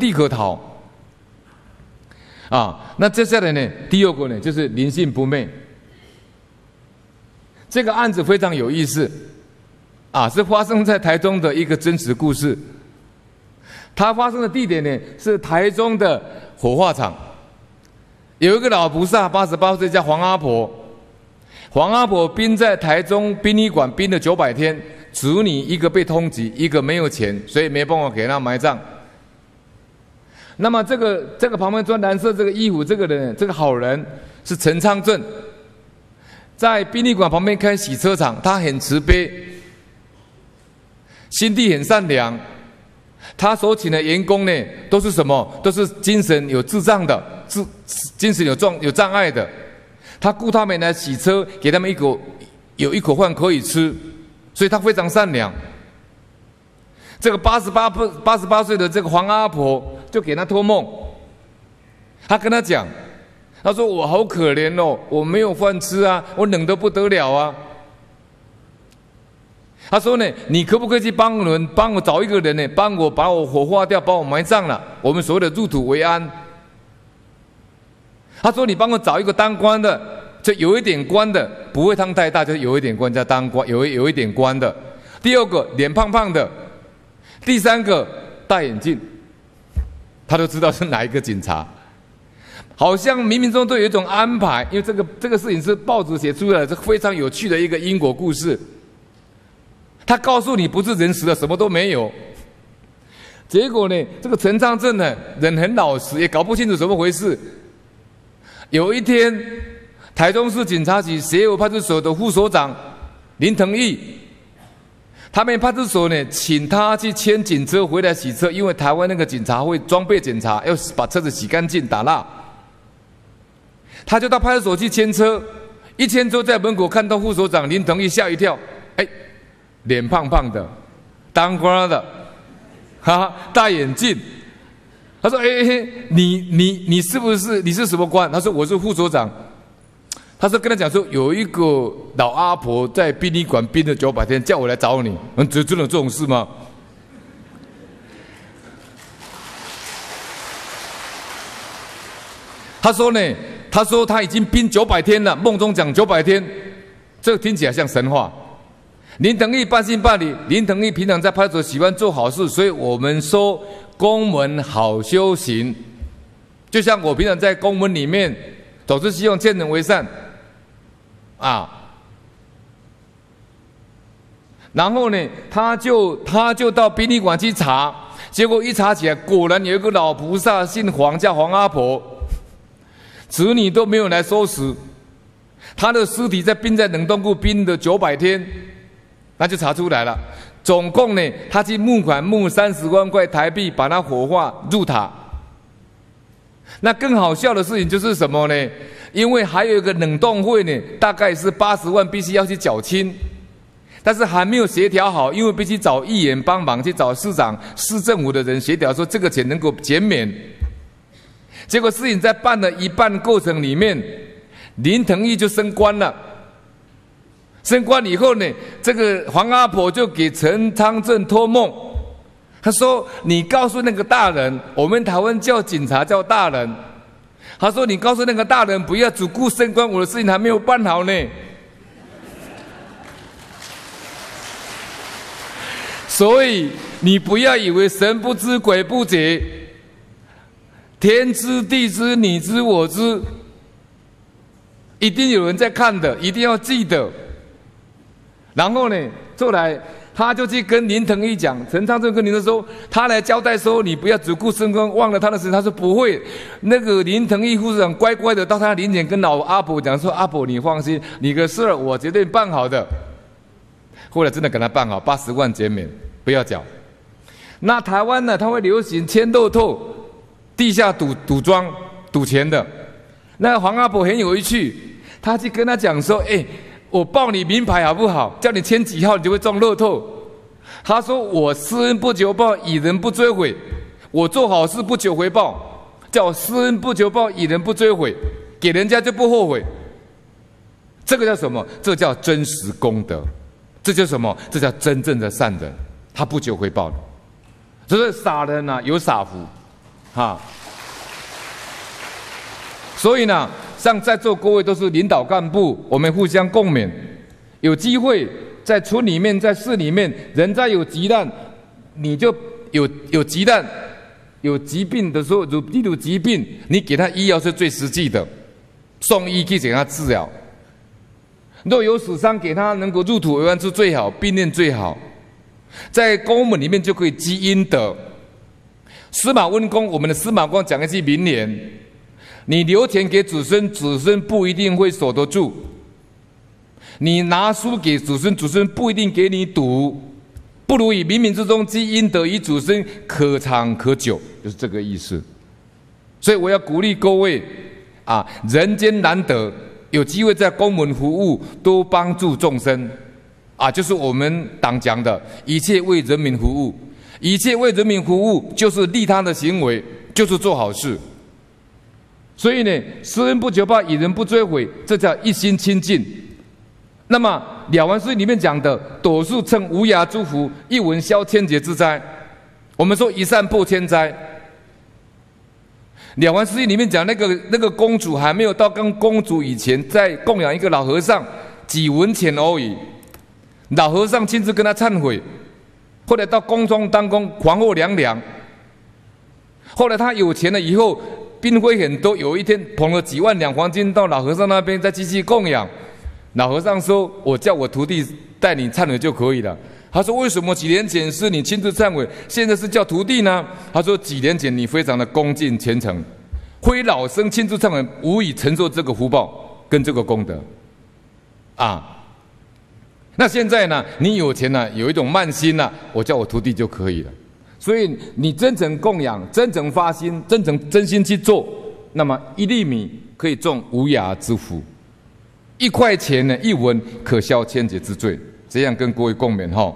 地可逃。啊，那接下来呢？第二个呢，就是灵性不昧。这个案子非常有意思，啊，是发生在台中的一个真实故事。它发生的地点呢，是台中的火化场。有一个老菩萨，八十八岁，叫黄阿婆。黄阿婆殡在台中殡仪馆殡了九百天，子女一个被通缉，一个没有钱，所以没办法给他埋葬。那么这个这个旁边穿蓝色这个衣服这个人，这个好人是陈昌正，在殡仪馆旁边开洗车场，他很慈悲，心地很善良。他所请的员工呢，都是什么？都是精神有智障的，智精神有障有障碍的。他雇他们来洗车，给他们一口有一口饭可以吃，所以他非常善良。这个八十八不八十八岁的这个黄阿婆就给他托梦，他跟他讲，他说我好可怜哦，我没有饭吃啊，我冷得不得了啊。他说呢，你可不可以去帮人帮我找一个人呢，帮我把我火化掉，把我埋葬了，我们所谓的入土为安。他说你帮我找一个当官的，就有一点官的，不会汤太大，就有一点官叫当官，有有一点官的。第二个脸胖胖的。第三个戴眼镜，他都知道是哪一个警察，好像冥冥中都有一种安排，因为这个这个事情是报纸写出来的，是非常有趣的一个因果故事。他告诉你不是人死了，什么都没有。结果呢，这个陈昌正呢，人很老实，也搞不清楚怎么回事。有一天，台中市警察局协和派出所的副所长林腾义。他们派出所呢，请他去牵警车回来洗车，因为台湾那个警察会装备检查，要把车子洗干净打蜡。他就到派出所去牵车，一牵车在门口看到副所长林腾义，吓一跳，哎，脸胖胖的，当官的，哈哈，戴眼镜。他说：“哎哎，你你你是不是你是什么官？”他说：“我是副所长。”他说：“跟他讲说，有一个老阿婆在殡仪馆殡了九百天，叫我来找你。能，真真的有这种事吗？”他说呢，他说他已经殡九百天了，梦中讲九百天，这听起来像神话。林腾义半信半疑。林腾义平常在派出所喜欢做好事，所以我们说公门好修行。就像我平常在公门里面，总是希望见人为善。啊，然后呢，他就他就到殡仪馆去查，结果一查起来，果然有一个老菩萨姓黄，叫黄阿婆，子女都没有来收拾，他的尸体在冰在冷冻库冰了九百天，那就查出来了，总共呢，他去募款募三十万块台币，把他火化入塔。那更好笑的事情就是什么呢？因为还有一个冷冻费呢，大概是八十万，必须要去缴清，但是还没有协调好，因为必须找议员帮忙，去找市长、市政府的人协调，说这个钱能够减免。结果事情在办了一半过程里面，林腾义就升官了。升官以后呢，这个黄阿婆就给陈昌正托梦，他说：“你告诉那个大人，我们台湾叫警察叫大人。”他说：“你告诉那个大人，不要只顾升官，我的事情还没有办好呢。所以你不要以为神不知鬼不觉，天知地知，你知我知，一定有人在看的，一定要记得。然后呢，后来。”他就去跟林腾义讲，陈昌正跟林腾说，他来交代说，你不要只顾升官，忘了他的事。他说不会，那个林腾义副市长乖乖的到他林前跟老阿婆讲说，阿婆你放心，你的事儿我绝对办好的。后来真的给他办好，八十万减免，不要缴。那台湾呢，他会流行签乐透，地下赌赌庄赌钱的。那黄阿婆很有趣，他去跟他讲说，哎。我报你名牌好不好？叫你签几号，你就会中乐透。他说：“我施恩不求报，以人不追悔。我做好事不求回报，叫施恩不求报，以人不追悔，给人家就不后悔。这个叫什么？这叫真实功德。这叫什么？这叫真正的善人。他不求回报的。所以傻人呐、啊，有傻福，哈。所以呢，像在座各位都是领导干部，我们互相共勉，有机会在村里面、在市里面，人家有急难，你就有有急难、有疾病的时候，如例如疾病，你给他医药是最实际的，送医去给他治疗。若有死伤，给他能够入土为安是最好，并念最好。在公文里面就可以积阴德。司马温公，我们的司马光讲一句名言：你留钱给子孙，子孙不一定会守得住；你拿书给子孙，子孙不一定给你读。不如以冥冥之中积阴德，以子孙可长可久，就是这个意思。所以我要鼓励各位啊，人间难得。有机会在公门服务，多帮助众生，啊，就是我们党讲的，一切为人民服务，一切为人民服务，就是利他的行为，就是做好事。所以呢，施恩不求报，以人不追悔，这叫一心清净。那么《了凡四训》里面讲的“朵数称无涯诸福，一文消千劫之灾”，我们说一善破千灾。《了凡四训》里面讲那个那个公主还没有到跟公主以前，在供养一个老和尚几文钱而已，老和尚亲自跟他忏悔，后来到宫中当宫，皇后娘娘。后来他有钱了以后，嫔妃很多，有一天捧了几万两黄金到老和尚那边再继续供养，老和尚说：“我叫我徒弟带你忏悔就可以了。”他说：“为什么几年前是你亲自忏悔，现在是叫徒弟呢？”他说：“几年前你非常的恭敬虔诚，非老僧亲自忏悔，无以承受这个福报跟这个功德。”啊，那现在呢？你有钱了，有一种慢心了，我叫我徒弟就可以了。所以你真诚供养，真诚发心，真诚真心去做，那么一粒米可以种无涯之福，一块钱呢，一文可消千劫之罪。这样跟各位共勉哈。